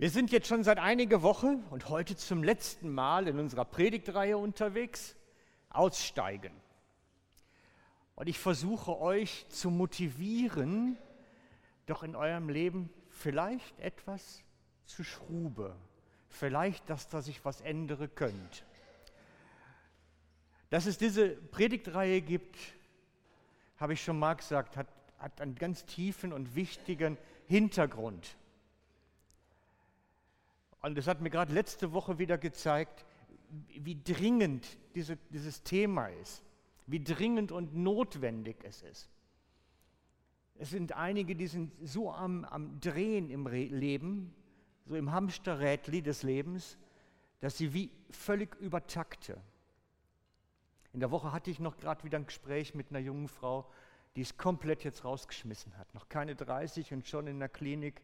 Wir sind jetzt schon seit einiger Woche und heute zum letzten Mal in unserer Predigtreihe unterwegs, aussteigen. Und ich versuche euch zu motivieren, doch in eurem Leben vielleicht etwas zu schrube, vielleicht, dass da sich was ändere könnt. Dass es diese Predigtreihe gibt, habe ich schon mal gesagt, hat, hat einen ganz tiefen und wichtigen Hintergrund. Und das hat mir gerade letzte Woche wieder gezeigt, wie dringend diese, dieses Thema ist, wie dringend und notwendig es ist. Es sind einige, die sind so am, am Drehen im Re Leben, so im Hamsterrädli des Lebens, dass sie wie völlig übertakte. In der Woche hatte ich noch gerade wieder ein Gespräch mit einer jungen Frau, die es komplett jetzt rausgeschmissen hat. Noch keine 30 und schon in der Klinik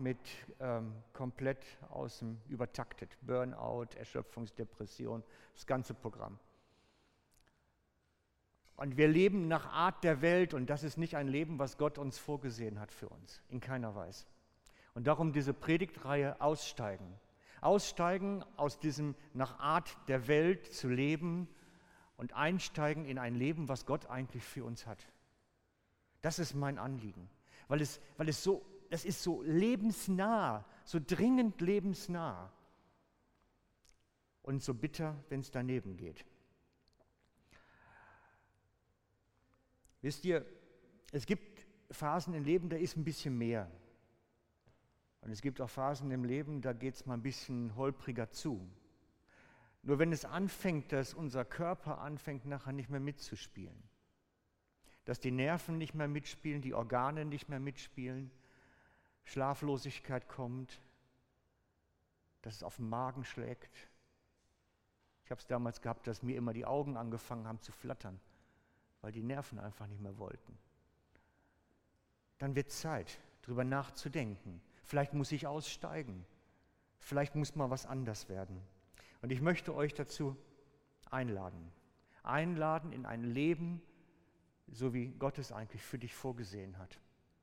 mit ähm, komplett aus dem übertaktet. Burnout, Erschöpfungsdepression, das ganze Programm. Und wir leben nach Art der Welt und das ist nicht ein Leben, was Gott uns vorgesehen hat für uns, in keiner Weise. Und darum diese Predigtreihe Aussteigen. Aussteigen aus diesem nach Art der Welt zu leben und einsteigen in ein Leben, was Gott eigentlich für uns hat. Das ist mein Anliegen, weil es, weil es so das ist so lebensnah, so dringend lebensnah und so bitter, wenn es daneben geht. Wisst ihr, es gibt Phasen im Leben, da ist ein bisschen mehr. Und es gibt auch Phasen im Leben, da geht es mal ein bisschen holpriger zu. Nur wenn es anfängt, dass unser Körper anfängt, nachher nicht mehr mitzuspielen, dass die Nerven nicht mehr mitspielen, die Organe nicht mehr mitspielen, Schlaflosigkeit kommt, dass es auf den Magen schlägt. Ich habe es damals gehabt, dass mir immer die Augen angefangen haben zu flattern, weil die Nerven einfach nicht mehr wollten. Dann wird Zeit, darüber nachzudenken. Vielleicht muss ich aussteigen. Vielleicht muss mal was anders werden. Und ich möchte euch dazu einladen. Einladen in ein Leben, so wie Gott es eigentlich für dich vorgesehen hat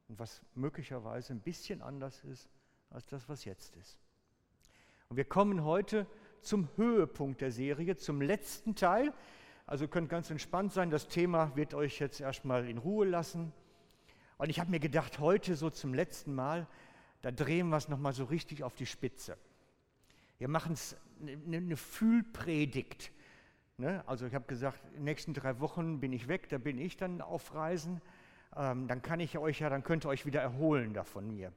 und was möglicherweise ein bisschen anders ist als das, was jetzt ist. Und wir kommen heute zum Höhepunkt der Serie, zum letzten Teil. Also könnt ganz entspannt sein, das Thema wird euch jetzt erstmal in Ruhe lassen. Und ich habe mir gedacht, heute so zum letzten Mal, da drehen wir es nochmal so richtig auf die Spitze. Wir machen es eine, eine Fühlpredigt. Ne? Also ich habe gesagt, in den nächsten drei Wochen bin ich weg, da bin ich dann auf Reisen dann kann ich euch ja, dann könnt ihr euch wieder erholen davon mir.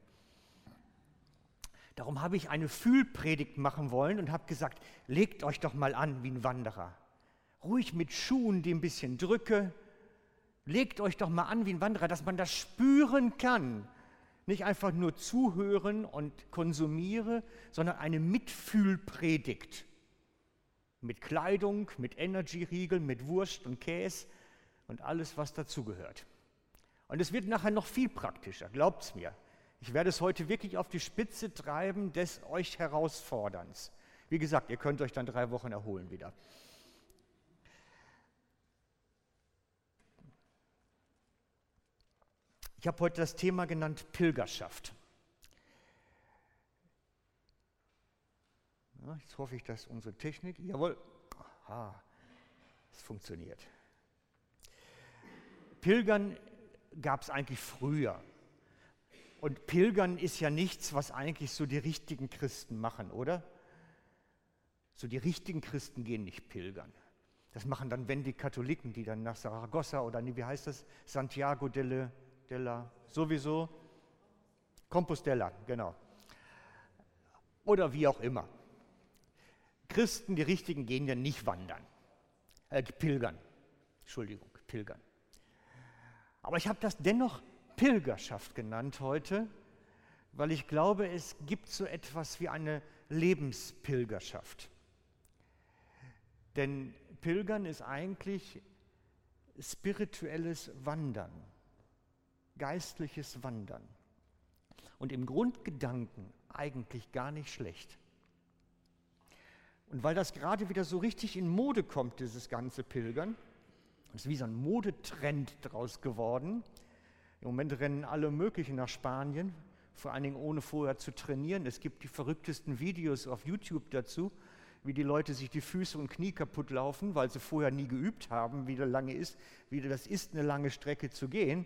Darum habe ich eine Fühlpredigt machen wollen und habe gesagt, legt euch doch mal an wie ein Wanderer. Ruhig mit Schuhen, die ein bisschen drücke. Legt euch doch mal an wie ein Wanderer, dass man das spüren kann. Nicht einfach nur zuhören und konsumiere, sondern eine Mitfühlpredigt. Mit Kleidung, mit Energy-Riegeln, mit Wurst und Käse und alles, was dazugehört. Und es wird nachher noch viel praktischer, glaubt es mir. Ich werde es heute wirklich auf die Spitze treiben des euch Herausforderns. Wie gesagt, ihr könnt euch dann drei Wochen erholen wieder. Ich habe heute das Thema genannt Pilgerschaft. Jetzt hoffe ich, dass unsere Technik, jawohl, aha, es funktioniert. Pilgern gab es eigentlich früher. Und Pilgern ist ja nichts, was eigentlich so die richtigen Christen machen, oder? So die richtigen Christen gehen nicht pilgern. Das machen dann, wenn die Katholiken, die dann nach Saragossa oder wie heißt das, Santiago delle, della, sowieso, Compostela, genau. Oder wie auch immer. Christen, die richtigen, gehen ja nicht wandern, äh, pilgern. Entschuldigung, pilgern. Aber ich habe das dennoch Pilgerschaft genannt heute, weil ich glaube, es gibt so etwas wie eine Lebenspilgerschaft. Denn Pilgern ist eigentlich spirituelles Wandern, geistliches Wandern. Und im Grundgedanken eigentlich gar nicht schlecht. Und weil das gerade wieder so richtig in Mode kommt, dieses ganze Pilgern, es ist wie so ein Modetrend draus geworden. Im Moment rennen alle möglichen nach Spanien, vor allen Dingen ohne vorher zu trainieren. Es gibt die verrücktesten Videos auf YouTube dazu, wie die Leute sich die Füße und Knie kaputt laufen, weil sie vorher nie geübt haben, wie, lange ist, wie das ist, eine lange Strecke zu gehen.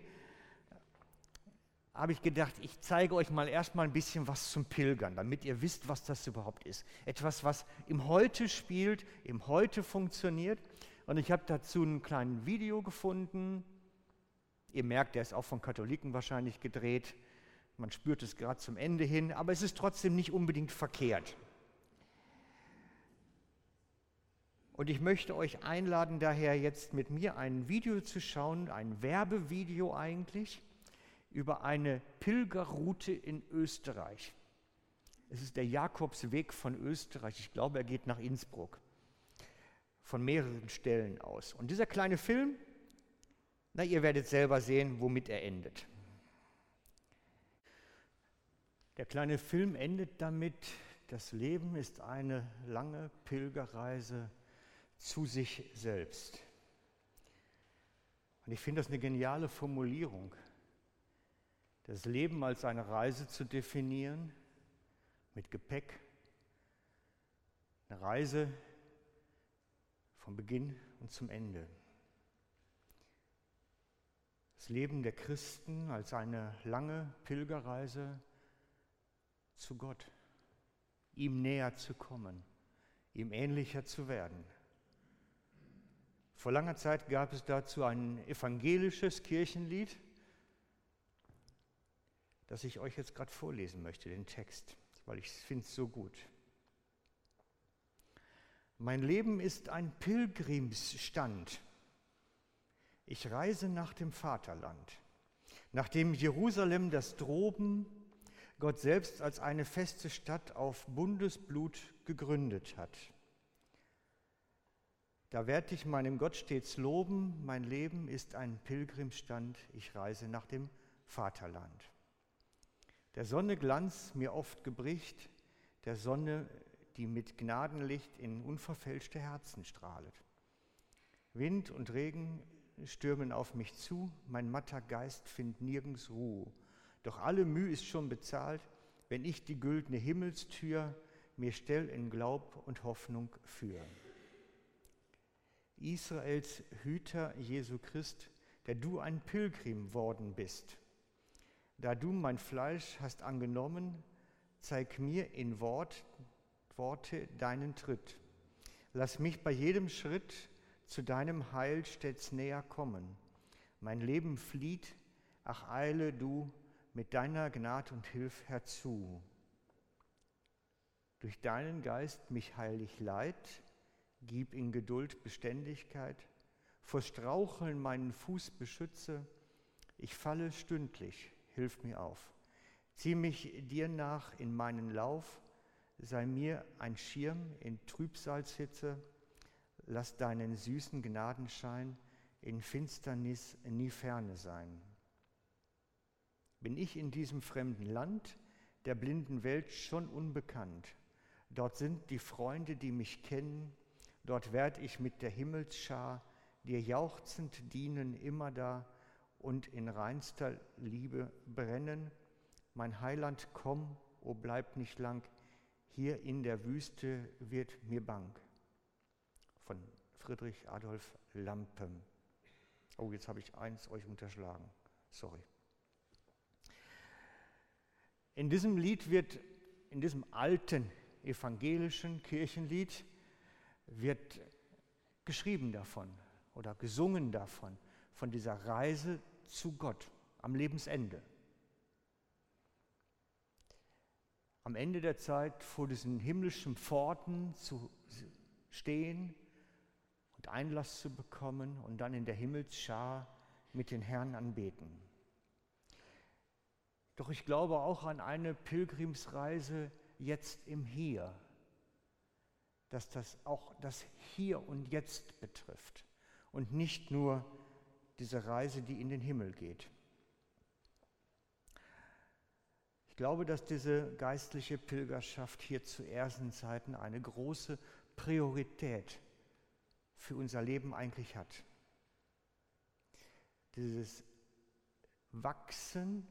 Habe ich gedacht, ich zeige euch mal erstmal ein bisschen was zum Pilgern, damit ihr wisst, was das überhaupt ist. Etwas, was im Heute spielt, im Heute funktioniert. Und ich habe dazu ein kleines Video gefunden. Ihr merkt, der ist auch von Katholiken wahrscheinlich gedreht. Man spürt es gerade zum Ende hin, aber es ist trotzdem nicht unbedingt verkehrt. Und ich möchte euch einladen, daher jetzt mit mir ein Video zu schauen, ein Werbevideo eigentlich, über eine Pilgerroute in Österreich. Es ist der Jakobsweg von Österreich. Ich glaube, er geht nach Innsbruck. Von mehreren Stellen aus. Und dieser kleine Film, na, ihr werdet selber sehen, womit er endet. Der kleine Film endet damit, das Leben ist eine lange Pilgerreise zu sich selbst. Und ich finde das eine geniale Formulierung, das Leben als eine Reise zu definieren, mit Gepäck, eine Reise vom Beginn und zum Ende. Das Leben der Christen als eine lange Pilgerreise zu Gott, ihm näher zu kommen, ihm ähnlicher zu werden. Vor langer Zeit gab es dazu ein evangelisches Kirchenlied, das ich euch jetzt gerade vorlesen möchte, den Text, weil ich finde es so gut. Mein Leben ist ein Pilgrimsstand. Ich reise nach dem Vaterland, nachdem Jerusalem das Droben Gott selbst als eine feste Stadt auf Bundesblut gegründet hat. Da werde ich meinem Gott stets loben, mein Leben ist ein Pilgrimsstand, ich reise nach dem Vaterland. Der Sonne Glanz mir oft gebricht, der Sonne, die mit Gnadenlicht in unverfälschte Herzen strahlet. Wind und Regen stürmen auf mich zu, mein matter Geist findet nirgends Ruhe. Doch alle Mühe ist schon bezahlt, wenn ich die güldene Himmelstür mir stell in Glaub und Hoffnung führen. Israels Hüter Jesu Christ, der du ein Pilgrim worden bist. Da du mein Fleisch hast angenommen, zeig mir in Wort, Worte deinen Tritt. Lass mich bei jedem Schritt zu deinem Heil stets näher kommen. Mein Leben flieht, ach eile du mit deiner Gnad und Hilf herzu. Durch deinen Geist mich heilig leid, gib in Geduld Beständigkeit, vor Straucheln meinen Fuß beschütze, ich falle stündlich, hilf mir auf. Zieh mich dir nach in meinen Lauf, sei mir ein Schirm in Trübsalzhitze, lass deinen süßen Gnadenschein in Finsternis nie ferne sein. Bin ich in diesem fremden Land, der blinden Welt schon unbekannt, dort sind die Freunde, die mich kennen, Dort werd ich mit der Himmelsschar dir jauchzend dienen immer da und in reinster Liebe brennen. Mein Heiland, komm, o oh bleib nicht lang, hier in der Wüste wird mir bang. Von Friedrich Adolf Lampe. Oh, jetzt habe ich eins euch unterschlagen. Sorry. In diesem Lied wird, in diesem alten evangelischen Kirchenlied, wird geschrieben davon oder gesungen davon, von dieser Reise zu Gott am Lebensende. Am Ende der Zeit vor diesen himmlischen Pforten zu stehen und Einlass zu bekommen und dann in der Himmelsschar mit den Herrn anbeten. Doch ich glaube auch an eine Pilgrimsreise jetzt im Hier, dass das auch das Hier und Jetzt betrifft und nicht nur diese Reise, die in den Himmel geht. Ich glaube, dass diese geistliche Pilgerschaft hier zu ersten Zeiten eine große Priorität für unser Leben eigentlich hat. Dieses Wachsen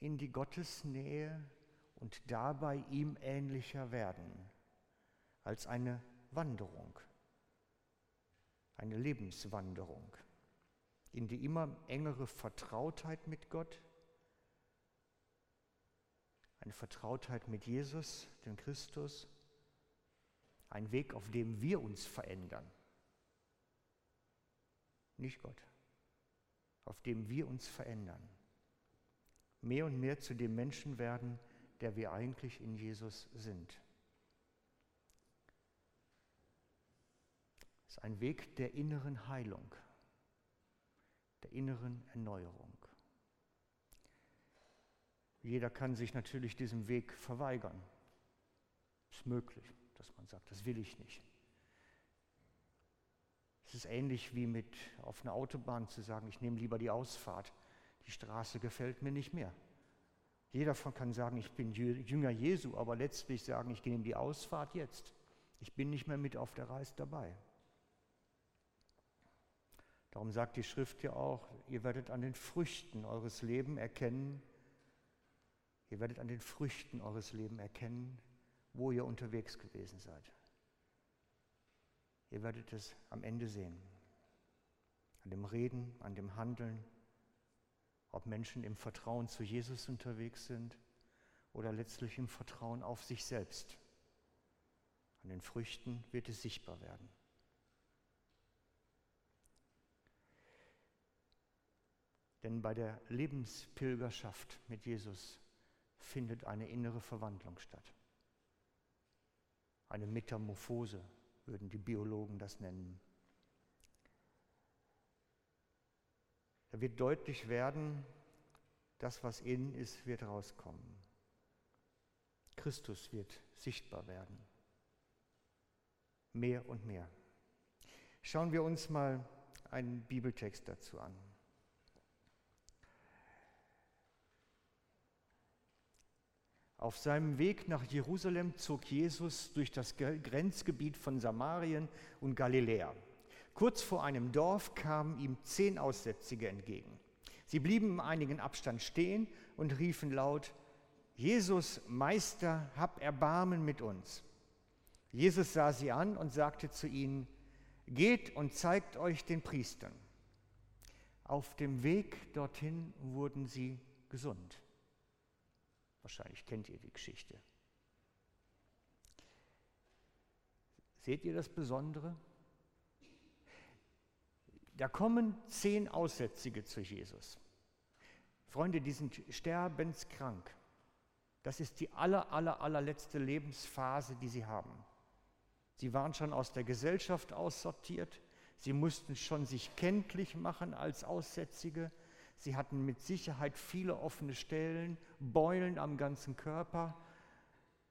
in die Gottesnähe und dabei ihm ähnlicher werden, als eine Wanderung, eine Lebenswanderung in die immer engere Vertrautheit mit Gott, eine Vertrautheit mit Jesus, dem Christus, ein Weg, auf dem wir uns verändern, nicht Gott, auf dem wir uns verändern, mehr und mehr zu dem Menschen werden, der wir eigentlich in Jesus sind. Es ist ein Weg der inneren Heilung der inneren Erneuerung. Jeder kann sich natürlich diesem Weg verweigern. Ist möglich, dass man sagt, das will ich nicht. Es ist ähnlich wie mit auf einer Autobahn zu sagen, ich nehme lieber die Ausfahrt. Die Straße gefällt mir nicht mehr. Jeder davon kann sagen, ich bin Jünger Jesu, aber letztlich sagen, ich nehme die Ausfahrt jetzt. Ich bin nicht mehr mit auf der Reise dabei. Darum sagt die Schrift ja auch, ihr werdet an den Früchten eures Lebens erkennen, ihr werdet an den Früchten eures Lebens erkennen, wo ihr unterwegs gewesen seid. Ihr werdet es am Ende sehen. An dem Reden, an dem Handeln, ob Menschen im Vertrauen zu Jesus unterwegs sind oder letztlich im Vertrauen auf sich selbst. An den Früchten wird es sichtbar werden. Denn bei der Lebenspilgerschaft mit Jesus findet eine innere Verwandlung statt. Eine Metamorphose würden die Biologen das nennen. Da wird deutlich werden, das, was innen ist, wird rauskommen. Christus wird sichtbar werden. Mehr und mehr. Schauen wir uns mal einen Bibeltext dazu an. Auf seinem Weg nach Jerusalem zog Jesus durch das Grenzgebiet von Samarien und Galiläa. Kurz vor einem Dorf kamen ihm zehn Aussätzige entgegen. Sie blieben im einigen Abstand stehen und riefen laut, Jesus, Meister, hab Erbarmen mit uns. Jesus sah sie an und sagte zu ihnen, geht und zeigt euch den Priestern. Auf dem Weg dorthin wurden sie gesund. Wahrscheinlich kennt ihr die Geschichte. Seht ihr das Besondere? Da kommen zehn Aussätzige zu Jesus. Freunde, die sind sterbenskrank. Das ist die aller, aller, allerletzte Lebensphase, die sie haben. Sie waren schon aus der Gesellschaft aussortiert. Sie mussten schon sich kenntlich machen als Aussätzige. Sie hatten mit Sicherheit viele offene Stellen, Beulen am ganzen Körper.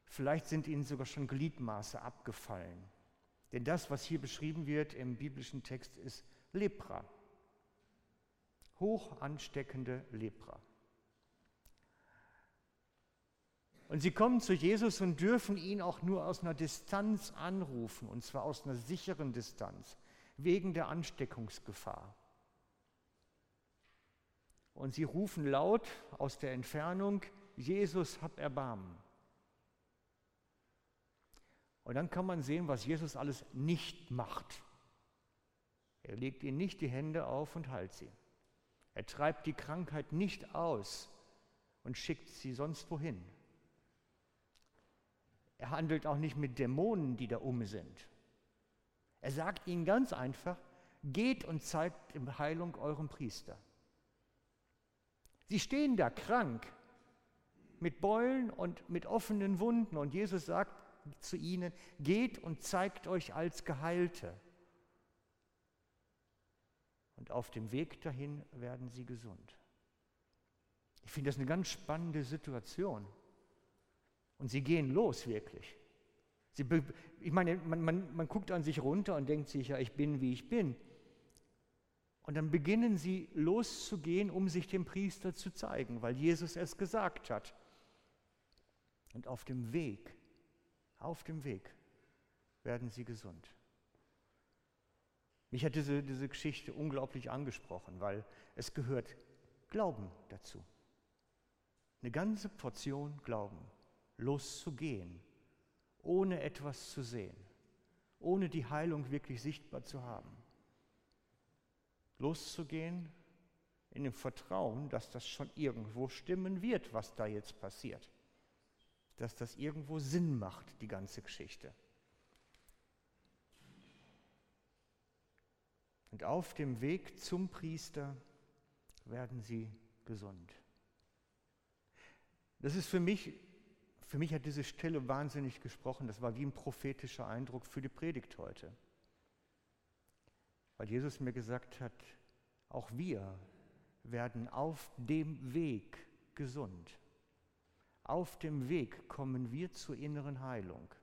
Vielleicht sind ihnen sogar schon Gliedmaße abgefallen. Denn das, was hier beschrieben wird im biblischen Text, ist Lepra. Hoch ansteckende Lepra. Und sie kommen zu Jesus und dürfen ihn auch nur aus einer Distanz anrufen, und zwar aus einer sicheren Distanz, wegen der Ansteckungsgefahr. Und sie rufen laut aus der Entfernung, Jesus, hab Erbarmen. Und dann kann man sehen, was Jesus alles nicht macht. Er legt ihnen nicht die Hände auf und heilt sie. Er treibt die Krankheit nicht aus und schickt sie sonst wohin. Er handelt auch nicht mit Dämonen, die da um sind. Er sagt ihnen ganz einfach, geht und zeigt Heilung eurem Priester. Sie stehen da krank, mit Beulen und mit offenen Wunden. Und Jesus sagt zu ihnen, geht und zeigt euch als Geheilte. Und auf dem Weg dahin werden sie gesund. Ich finde das eine ganz spannende Situation. Und sie gehen los wirklich. Sie, ich meine, man, man, man guckt an sich runter und denkt sich, ja, ich bin, wie ich bin. Und dann beginnen sie loszugehen, um sich dem Priester zu zeigen, weil Jesus es gesagt hat. Und auf dem Weg, auf dem Weg werden sie gesund. Mich hat diese, diese Geschichte unglaublich angesprochen, weil es gehört Glauben dazu. Eine ganze Portion Glauben, loszugehen, ohne etwas zu sehen, ohne die Heilung wirklich sichtbar zu haben. Loszugehen in dem Vertrauen, dass das schon irgendwo stimmen wird, was da jetzt passiert. Dass das irgendwo Sinn macht, die ganze Geschichte. Und auf dem Weg zum Priester werden sie gesund. Das ist für mich, für mich hat diese Stelle wahnsinnig gesprochen. Das war wie ein prophetischer Eindruck für die Predigt heute. Weil Jesus mir gesagt hat, auch wir werden auf dem Weg gesund. Auf dem Weg kommen wir zur inneren Heilung.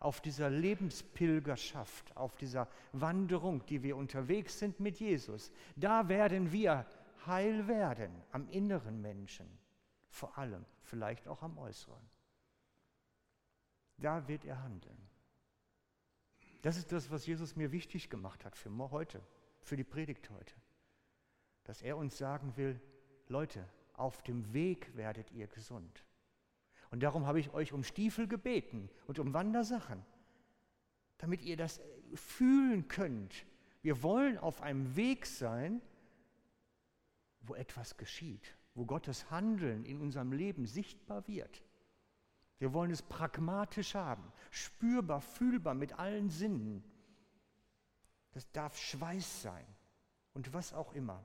Auf dieser Lebenspilgerschaft, auf dieser Wanderung, die wir unterwegs sind mit Jesus, da werden wir heil werden am inneren Menschen, vor allem, vielleicht auch am äußeren. Da wird er handeln. Das ist das, was Jesus mir wichtig gemacht hat für heute, für die Predigt heute dass er uns sagen will, Leute, auf dem Weg werdet ihr gesund. Und darum habe ich euch um Stiefel gebeten und um Wandersachen, damit ihr das fühlen könnt. Wir wollen auf einem Weg sein, wo etwas geschieht, wo Gottes Handeln in unserem Leben sichtbar wird. Wir wollen es pragmatisch haben, spürbar, fühlbar mit allen Sinnen. Das darf Schweiß sein und was auch immer.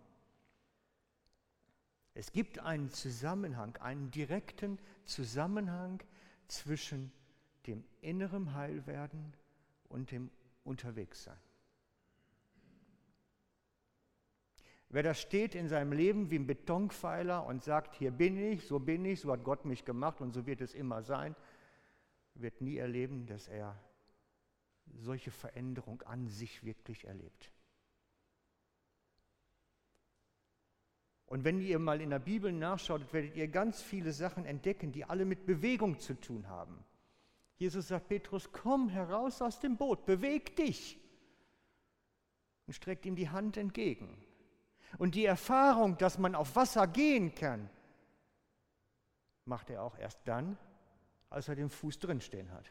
Es gibt einen Zusammenhang, einen direkten Zusammenhang zwischen dem inneren Heilwerden und dem Unterwegssein. Wer da steht in seinem Leben wie ein Betonpfeiler und sagt, hier bin ich, so bin ich, so hat Gott mich gemacht und so wird es immer sein, wird nie erleben, dass er solche Veränderung an sich wirklich erlebt. Und wenn ihr mal in der Bibel nachschaut, werdet ihr ganz viele Sachen entdecken, die alle mit Bewegung zu tun haben. Jesus sagt Petrus, komm heraus aus dem Boot, beweg dich und streckt ihm die Hand entgegen. Und die Erfahrung, dass man auf Wasser gehen kann, macht er auch erst dann, als er den Fuß drinstehen hat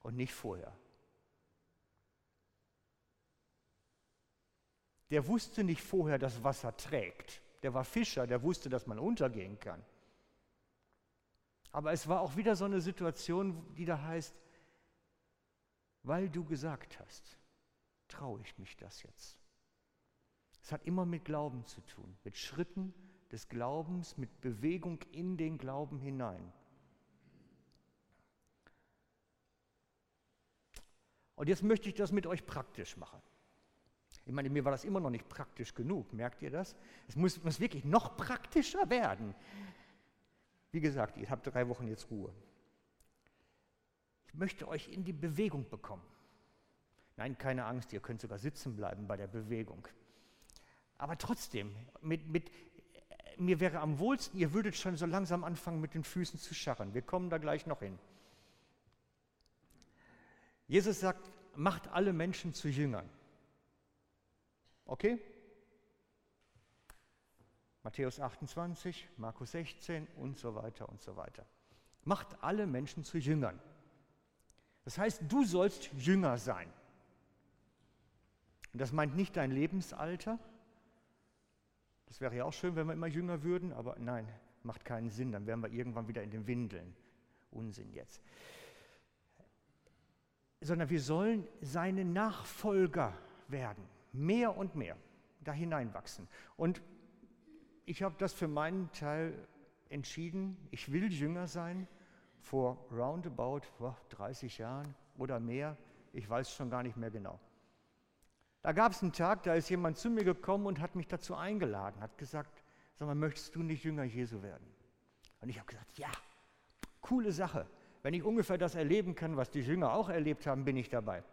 und nicht vorher. Der wusste nicht vorher, dass Wasser trägt. Der war Fischer, der wusste, dass man untergehen kann. Aber es war auch wieder so eine Situation, die da heißt, weil du gesagt hast, traue ich mich das jetzt. Es hat immer mit Glauben zu tun, mit Schritten des Glaubens, mit Bewegung in den Glauben hinein. Und jetzt möchte ich das mit euch praktisch machen. Ich meine, mir war das immer noch nicht praktisch genug, merkt ihr das? Es muss, muss wirklich noch praktischer werden. Wie gesagt, ihr habt drei Wochen jetzt Ruhe. Ich möchte euch in die Bewegung bekommen. Nein, keine Angst, ihr könnt sogar sitzen bleiben bei der Bewegung. Aber trotzdem, mit, mit, mir wäre am wohlsten, ihr würdet schon so langsam anfangen, mit den Füßen zu scharren. Wir kommen da gleich noch hin. Jesus sagt, macht alle Menschen zu Jüngern. Okay? Matthäus 28, Markus 16 und so weiter und so weiter. Macht alle Menschen zu Jüngern. Das heißt, du sollst Jünger sein. Und das meint nicht dein Lebensalter. Das wäre ja auch schön, wenn wir immer jünger würden, aber nein, macht keinen Sinn. Dann wären wir irgendwann wieder in den Windeln. Unsinn jetzt. Sondern wir sollen seine Nachfolger werden mehr und mehr da hineinwachsen. Und ich habe das für meinen Teil entschieden, ich will Jünger sein, vor roundabout 30 Jahren oder mehr, ich weiß schon gar nicht mehr genau. Da gab es einen Tag, da ist jemand zu mir gekommen und hat mich dazu eingeladen, hat gesagt, sag mal, möchtest du nicht Jünger Jesu werden? Und ich habe gesagt, ja, coole Sache. Wenn ich ungefähr das erleben kann, was die Jünger auch erlebt haben, bin ich dabei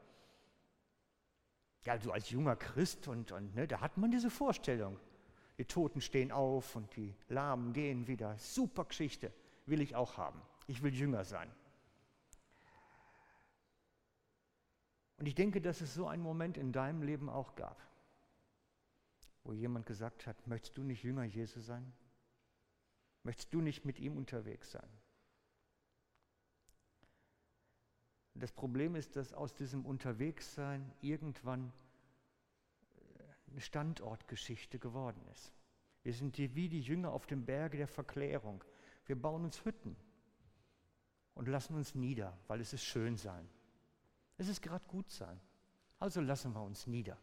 ja, so als junger Christ und, und ne, da hat man diese Vorstellung. Die Toten stehen auf und die Lahmen gehen wieder. Super Geschichte, will ich auch haben. Ich will Jünger sein. Und ich denke, dass es so einen Moment in deinem Leben auch gab, wo jemand gesagt hat, möchtest du nicht Jünger Jesu sein? Möchtest du nicht mit ihm unterwegs sein? Das Problem ist, dass aus diesem Unterwegssein irgendwann äh, eine Standortgeschichte geworden ist. Wir sind wie die Jünger auf dem Berge der Verklärung. Wir bauen uns Hütten und lassen uns nieder, weil es ist schön sein. Es ist gerade gut sein. Also lassen wir uns nieder.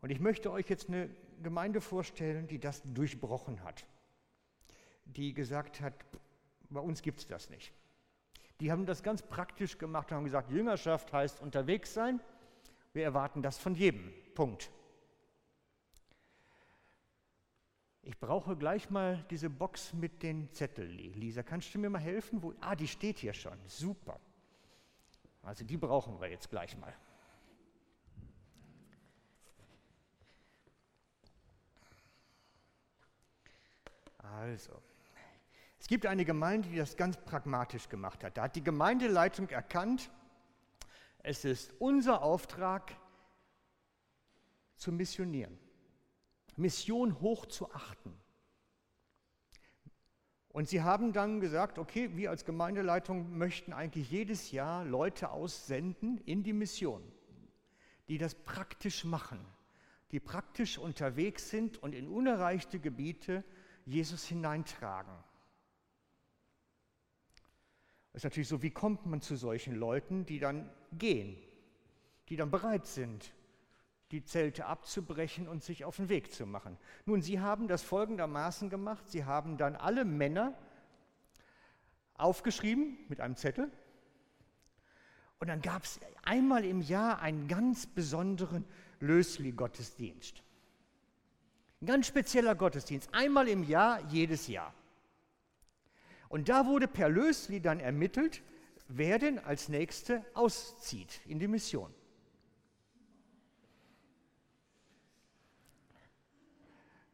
Und ich möchte euch jetzt eine Gemeinde vorstellen, die das durchbrochen hat. Die gesagt hat, bei uns gibt es das nicht. Die haben das ganz praktisch gemacht und haben gesagt, Jüngerschaft heißt unterwegs sein. Wir erwarten das von jedem. Punkt. Ich brauche gleich mal diese Box mit den Zetteln. Lisa, kannst du mir mal helfen? Wo? Ah, die steht hier schon. Super. Also die brauchen wir jetzt gleich mal. Also, es gibt eine Gemeinde, die das ganz pragmatisch gemacht hat. Da hat die Gemeindeleitung erkannt, es ist unser Auftrag zu missionieren. Mission hoch zu achten. Und sie haben dann gesagt, okay, wir als Gemeindeleitung möchten eigentlich jedes Jahr Leute aussenden in die Mission, die das praktisch machen, die praktisch unterwegs sind und in unerreichte Gebiete Jesus hineintragen. Das ist natürlich so, wie kommt man zu solchen Leuten, die dann gehen, die dann bereit sind, die Zelte abzubrechen und sich auf den Weg zu machen. Nun, sie haben das folgendermaßen gemacht. Sie haben dann alle Männer aufgeschrieben mit einem Zettel. Und dann gab es einmal im Jahr einen ganz besonderen Lösli-Gottesdienst. Ein ganz spezieller Gottesdienst, einmal im Jahr, jedes Jahr. Und da wurde per Lösli dann ermittelt, wer denn als Nächste auszieht in die Mission.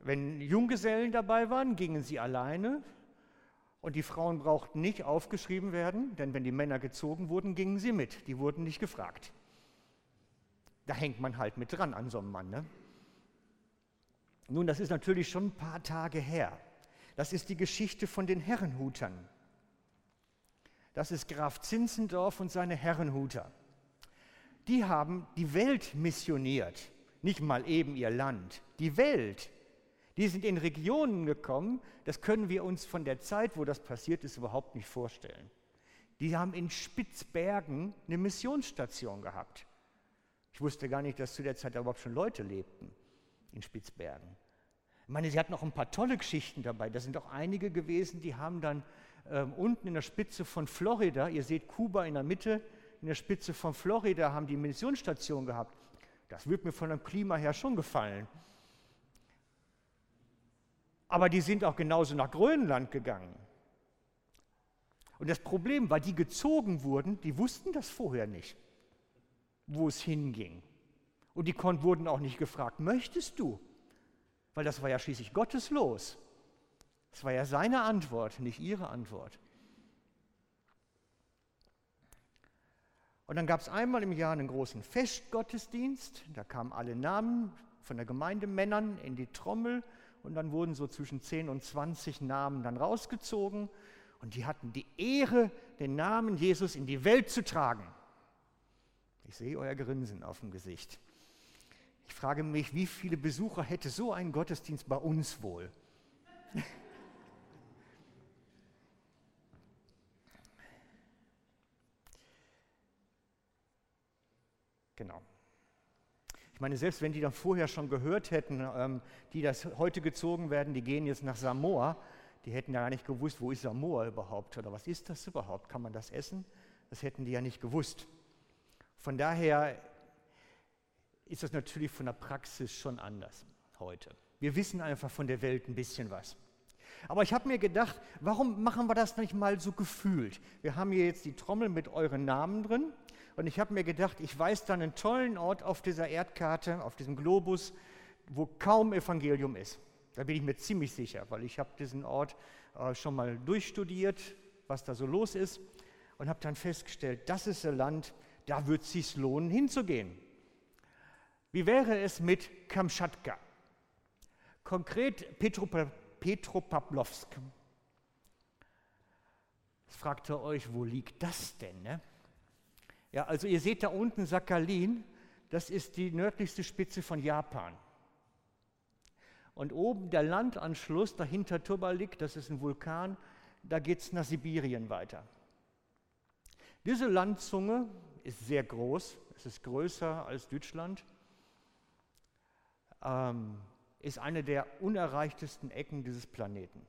Wenn Junggesellen dabei waren, gingen sie alleine und die Frauen brauchten nicht aufgeschrieben werden, denn wenn die Männer gezogen wurden, gingen sie mit. Die wurden nicht gefragt. Da hängt man halt mit dran an so einem Mann. Ne? Nun, das ist natürlich schon ein paar Tage her. Das ist die Geschichte von den Herrenhutern. Das ist Graf Zinzendorf und seine Herrenhuter. Die haben die Welt missioniert, nicht mal eben ihr Land, die Welt. Die sind in Regionen gekommen, das können wir uns von der Zeit, wo das passiert ist, überhaupt nicht vorstellen. Die haben in Spitzbergen eine Missionsstation gehabt. Ich wusste gar nicht, dass zu der Zeit überhaupt schon Leute lebten in Spitzbergen. Ich meine, sie hatten auch ein paar tolle Geschichten dabei. Da sind auch einige gewesen, die haben dann ähm, unten in der Spitze von Florida, ihr seht Kuba in der Mitte, in der Spitze von Florida haben die Missionsstation gehabt. Das wird mir von dem Klima her schon gefallen. Aber die sind auch genauso nach Grönland gegangen. Und das Problem war, die gezogen wurden, die wussten das vorher nicht, wo es hinging. Und die wurden auch nicht gefragt, möchtest du? Weil das war ja schließlich Gottes Los. Das war ja seine Antwort, nicht ihre Antwort. Und dann gab es einmal im Jahr einen großen Festgottesdienst. Da kamen alle Namen von der Gemeindemännern in die Trommel und dann wurden so zwischen 10 und 20 Namen dann rausgezogen und die hatten die Ehre, den Namen Jesus in die Welt zu tragen. Ich sehe euer Grinsen auf dem Gesicht. Ich frage mich, wie viele Besucher hätte so ein Gottesdienst bei uns wohl? genau. Ich meine, selbst wenn die dann vorher schon gehört hätten, ähm, die das heute gezogen werden, die gehen jetzt nach Samoa, die hätten ja gar nicht gewusst, wo ist Samoa überhaupt oder was ist das überhaupt? Kann man das essen? Das hätten die ja nicht gewusst. Von daher ist das natürlich von der Praxis schon anders heute. Wir wissen einfach von der Welt ein bisschen was. Aber ich habe mir gedacht, warum machen wir das nicht mal so gefühlt? Wir haben hier jetzt die Trommel mit euren Namen drin und ich habe mir gedacht, ich weiß da einen tollen Ort auf dieser Erdkarte, auf diesem Globus, wo kaum Evangelium ist. Da bin ich mir ziemlich sicher, weil ich habe diesen Ort äh, schon mal durchstudiert, was da so los ist und habe dann festgestellt, das ist ein Land, da wird es sich lohnen hinzugehen. Wie wäre es mit Kamtschatka? Konkret Petropavlovsk. Jetzt fragt ihr euch, wo liegt das denn? Ne? Ja, also ihr seht da unten Sakhalin, das ist die nördlichste Spitze von Japan. Und oben der Landanschluss, dahinter Tubalik, das ist ein Vulkan, da geht es nach Sibirien weiter. Diese Landzunge ist sehr groß, es ist größer als Deutschland, ähm, ist eine der unerreichtesten Ecken dieses Planeten.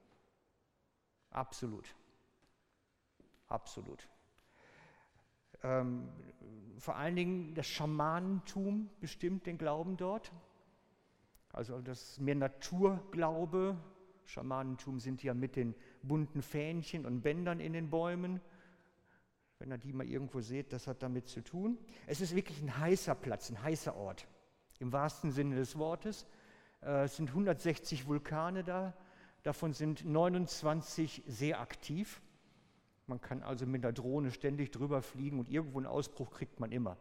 Absolut. Absolut. Ähm, vor allen Dingen das Schamanentum bestimmt den Glauben dort. Also das ist mehr Naturglaube. Schamanentum sind ja mit den bunten Fähnchen und Bändern in den Bäumen. Wenn ihr die mal irgendwo seht, das hat damit zu tun. Es ist wirklich ein heißer Platz, ein heißer Ort, im wahrsten Sinne des Wortes. Äh, es sind 160 Vulkane da, davon sind 29 sehr aktiv. Man kann also mit der Drohne ständig drüber fliegen und irgendwo einen Ausbruch kriegt man immer.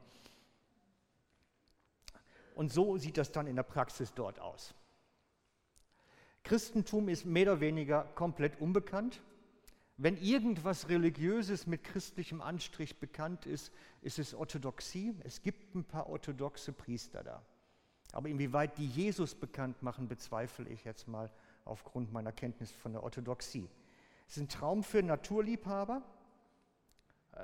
Und so sieht das dann in der Praxis dort aus. Christentum ist mehr oder weniger komplett unbekannt. Wenn irgendwas Religiöses mit christlichem Anstrich bekannt ist, ist es Orthodoxie. Es gibt ein paar orthodoxe Priester da. Aber inwieweit die Jesus bekannt machen, bezweifle ich jetzt mal aufgrund meiner Kenntnis von der Orthodoxie. Es ist ein Traum für Naturliebhaber.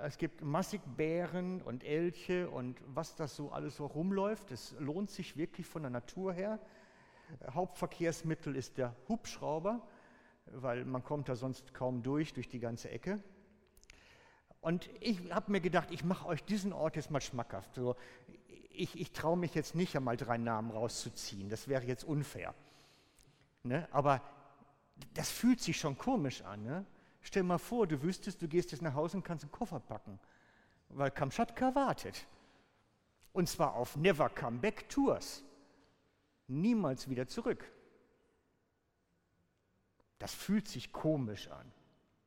Es gibt massig Bären und Elche und was das so alles so rumläuft. Es lohnt sich wirklich von der Natur her. Hauptverkehrsmittel ist der Hubschrauber, weil man kommt da sonst kaum durch, durch die ganze Ecke. Und ich habe mir gedacht, ich mache euch diesen Ort jetzt mal schmackhaft. So, ich, ich traue mich jetzt nicht einmal drei Namen rauszuziehen, das wäre jetzt unfair. Ne? Aber das fühlt sich schon komisch an. Ne? Stell mal vor, du wüsstest, du gehst jetzt nach Hause und kannst einen Koffer packen, weil Kamtschatka wartet. Und zwar auf Never Come Back Tours. Niemals wieder zurück. Das fühlt sich komisch an,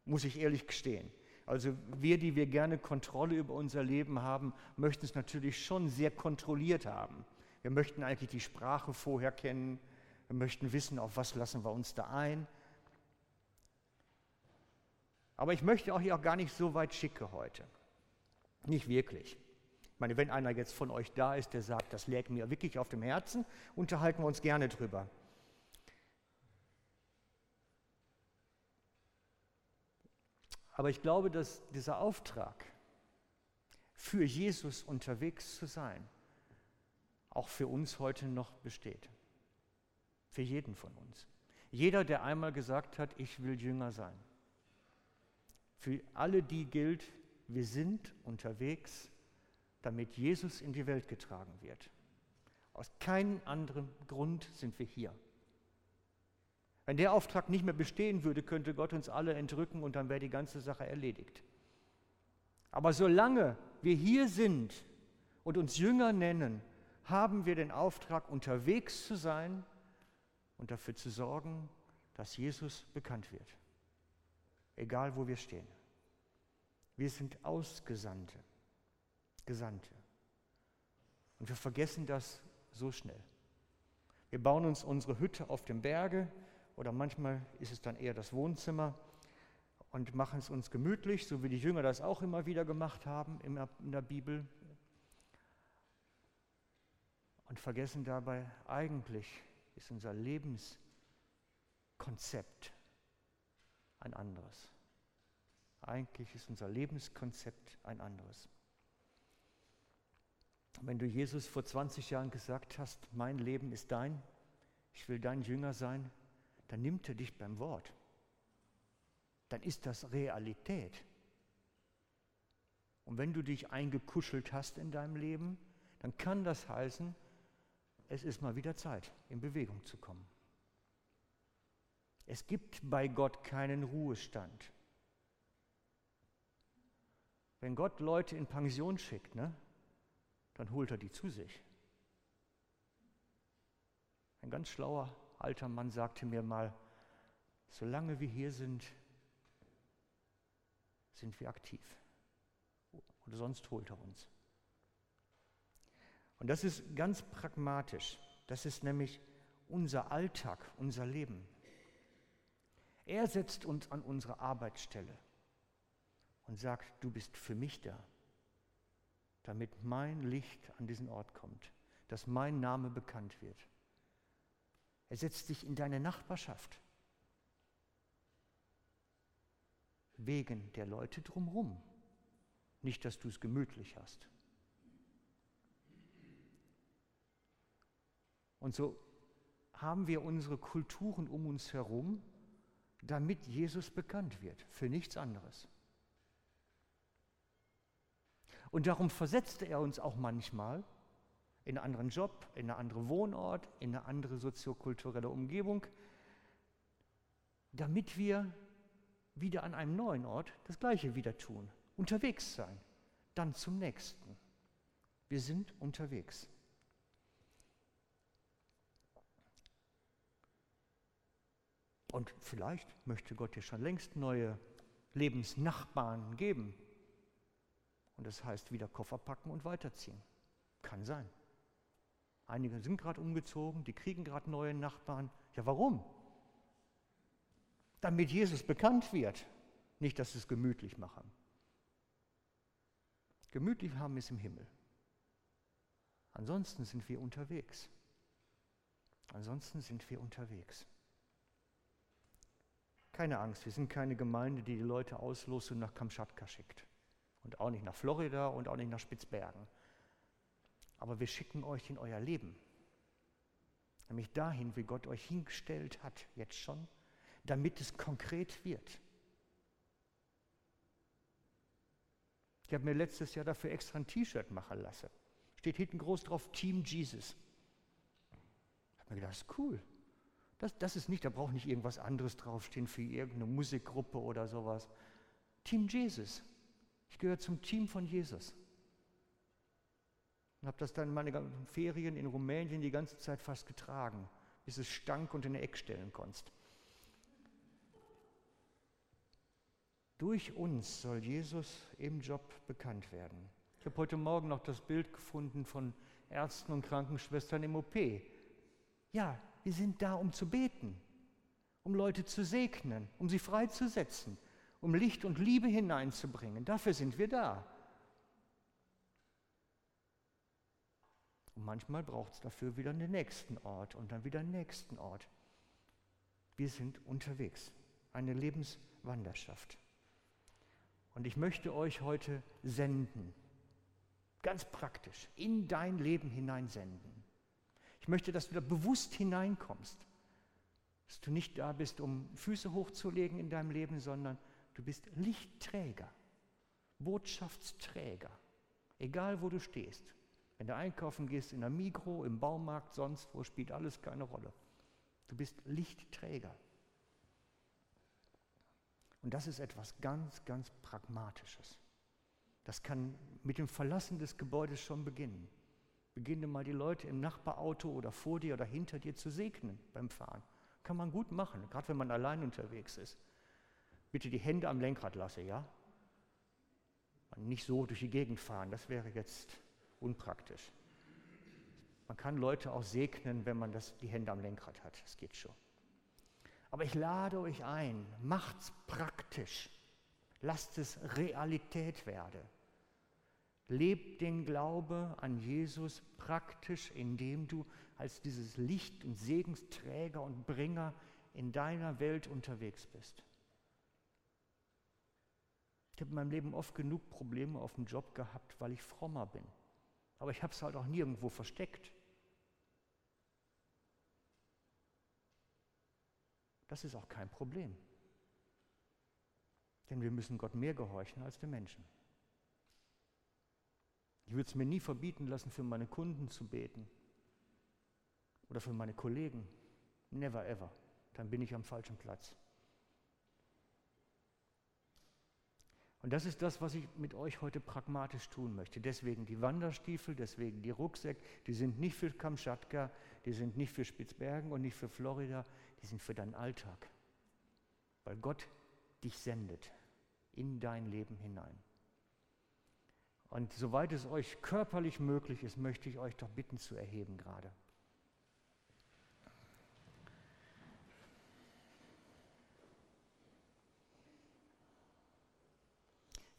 muss ich ehrlich gestehen. Also wir, die wir gerne Kontrolle über unser Leben haben, möchten es natürlich schon sehr kontrolliert haben. Wir möchten eigentlich die Sprache vorher kennen. Wir möchten wissen, auf was lassen wir uns da ein. Aber ich möchte hier auch gar nicht so weit schicke heute. Nicht wirklich. Ich meine, wenn einer jetzt von euch da ist, der sagt, das lägt mir wirklich auf dem Herzen, unterhalten wir uns gerne drüber. Aber ich glaube, dass dieser Auftrag, für Jesus unterwegs zu sein, auch für uns heute noch besteht. Für jeden von uns. Jeder, der einmal gesagt hat, ich will Jünger sein. Für alle die gilt, wir sind unterwegs, damit Jesus in die Welt getragen wird. Aus keinem anderen Grund sind wir hier. Wenn der Auftrag nicht mehr bestehen würde, könnte Gott uns alle entrücken und dann wäre die ganze Sache erledigt. Aber solange wir hier sind und uns Jünger nennen, haben wir den Auftrag, unterwegs zu sein und dafür zu sorgen, dass Jesus bekannt wird egal wo wir stehen. Wir sind Ausgesandte, Gesandte. Und wir vergessen das so schnell. Wir bauen uns unsere Hütte auf dem Berge oder manchmal ist es dann eher das Wohnzimmer und machen es uns gemütlich, so wie die Jünger das auch immer wieder gemacht haben in der Bibel. Und vergessen dabei, eigentlich ist unser Lebenskonzept ein anderes. Eigentlich ist unser Lebenskonzept ein anderes. Wenn du Jesus vor 20 Jahren gesagt hast, mein Leben ist dein, ich will dein Jünger sein, dann nimmt er dich beim Wort. Dann ist das Realität. Und wenn du dich eingekuschelt hast in deinem Leben, dann kann das heißen, es ist mal wieder Zeit, in Bewegung zu kommen. Es gibt bei Gott keinen Ruhestand. Wenn Gott Leute in Pension schickt, ne, dann holt er die zu sich. Ein ganz schlauer alter Mann sagte mir mal, solange wir hier sind, sind wir aktiv. Oder sonst holt er uns. Und das ist ganz pragmatisch. Das ist nämlich unser Alltag, unser Leben. Er setzt uns an unsere Arbeitsstelle und sagt, du bist für mich da, damit mein Licht an diesen Ort kommt, dass mein Name bekannt wird. Er setzt dich in deine Nachbarschaft wegen der Leute drumherum, nicht, dass du es gemütlich hast. Und so haben wir unsere Kulturen um uns herum, damit Jesus bekannt wird, für nichts anderes. Und darum versetzte er uns auch manchmal in einen anderen Job, in einen anderen Wohnort, in eine andere soziokulturelle Umgebung, damit wir wieder an einem neuen Ort das Gleiche wieder tun, unterwegs sein, dann zum nächsten. Wir sind unterwegs. Und vielleicht möchte Gott dir schon längst neue Lebensnachbarn geben. Und das heißt wieder Koffer packen und weiterziehen. Kann sein. Einige sind gerade umgezogen, die kriegen gerade neue Nachbarn. Ja, warum? Damit Jesus bekannt wird. Nicht, dass sie es gemütlich machen. Gemütlich haben ist im Himmel. Ansonsten sind wir unterwegs. Ansonsten sind wir unterwegs. Keine Angst, wir sind keine Gemeinde, die die Leute auslos und nach Kamtschatka schickt. Und auch nicht nach Florida und auch nicht nach Spitzbergen. Aber wir schicken euch in euer Leben. Nämlich dahin, wie Gott euch hingestellt hat, jetzt schon, damit es konkret wird. Ich habe mir letztes Jahr dafür extra ein T-Shirt machen lassen. Steht hinten groß drauf Team Jesus. Ich habe mir gedacht, das ist cool. Das, das ist nicht, da braucht nicht irgendwas anderes draufstehen für irgendeine Musikgruppe oder sowas. Team Jesus. Ich gehöre zum Team von Jesus. Und habe das dann in meinen Ferien in Rumänien die ganze Zeit fast getragen, bis es stank und in der Eck stellen konntest. Durch uns soll Jesus im Job bekannt werden. Ich habe heute Morgen noch das Bild gefunden von Ärzten und Krankenschwestern im OP. Ja, wir sind da, um zu beten, um Leute zu segnen, um sie freizusetzen, um Licht und Liebe hineinzubringen. Dafür sind wir da. Und manchmal braucht es dafür wieder einen nächsten Ort und dann wieder einen nächsten Ort. Wir sind unterwegs, eine Lebenswanderschaft. Und ich möchte euch heute senden, ganz praktisch, in dein Leben hinein senden. Ich möchte, dass du da bewusst hineinkommst. Dass du nicht da bist, um Füße hochzulegen in deinem Leben, sondern du bist Lichtträger, Botschaftsträger. Egal wo du stehst. Wenn du einkaufen gehst, in der Mikro, im Baumarkt, sonst wo, spielt alles keine Rolle. Du bist Lichtträger. Und das ist etwas ganz, ganz Pragmatisches. Das kann mit dem Verlassen des Gebäudes schon beginnen. Beginne mal die Leute im Nachbarauto oder vor dir oder hinter dir zu segnen beim Fahren. Kann man gut machen, gerade wenn man allein unterwegs ist. Bitte die Hände am Lenkrad lassen, ja? Nicht so durch die Gegend fahren, das wäre jetzt unpraktisch. Man kann Leute auch segnen, wenn man das, die Hände am Lenkrad hat. Das geht schon. Aber ich lade euch ein, macht's praktisch. Lasst es Realität werden. Leb den Glaube an Jesus praktisch, indem du als dieses Licht und Segensträger und Bringer in deiner Welt unterwegs bist. Ich habe in meinem Leben oft genug Probleme auf dem Job gehabt, weil ich frommer bin. Aber ich habe es halt auch nirgendwo versteckt. Das ist auch kein Problem. Denn wir müssen Gott mehr gehorchen als den Menschen. Ich würde es mir nie verbieten lassen, für meine Kunden zu beten oder für meine Kollegen. Never ever. Dann bin ich am falschen Platz. Und das ist das, was ich mit euch heute pragmatisch tun möchte. Deswegen die Wanderstiefel, deswegen die Rucksäcke, die sind nicht für Kamtschatka, die sind nicht für Spitzbergen und nicht für Florida, die sind für deinen Alltag. Weil Gott dich sendet in dein Leben hinein. Und soweit es euch körperlich möglich ist, möchte ich euch doch bitten zu erheben gerade.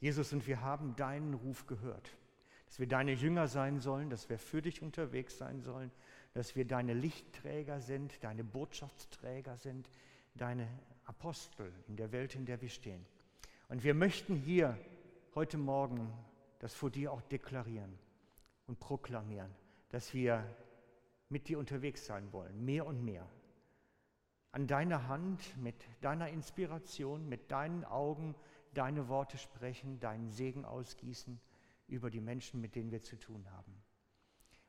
Jesus, und wir haben deinen Ruf gehört, dass wir deine Jünger sein sollen, dass wir für dich unterwegs sein sollen, dass wir deine Lichtträger sind, deine Botschaftsträger sind, deine Apostel in der Welt, in der wir stehen. Und wir möchten hier heute Morgen das vor dir auch deklarieren und proklamieren, dass wir mit dir unterwegs sein wollen, mehr und mehr. An deiner Hand, mit deiner Inspiration, mit deinen Augen, deine Worte sprechen, deinen Segen ausgießen über die Menschen, mit denen wir zu tun haben.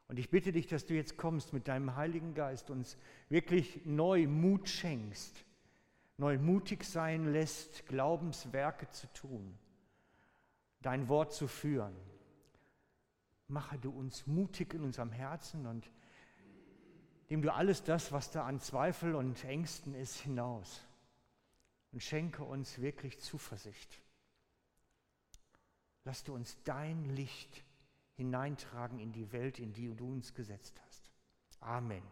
Und ich bitte dich, dass du jetzt kommst mit deinem Heiligen Geist, uns wirklich neu Mut schenkst, neu mutig sein lässt, Glaubenswerke zu tun, dein Wort zu führen. Mache du uns mutig in unserem Herzen und dem du alles das, was da an Zweifel und Ängsten ist, hinaus und schenke uns wirklich Zuversicht. Lass du uns dein Licht hineintragen in die Welt, in die du uns gesetzt hast. Amen.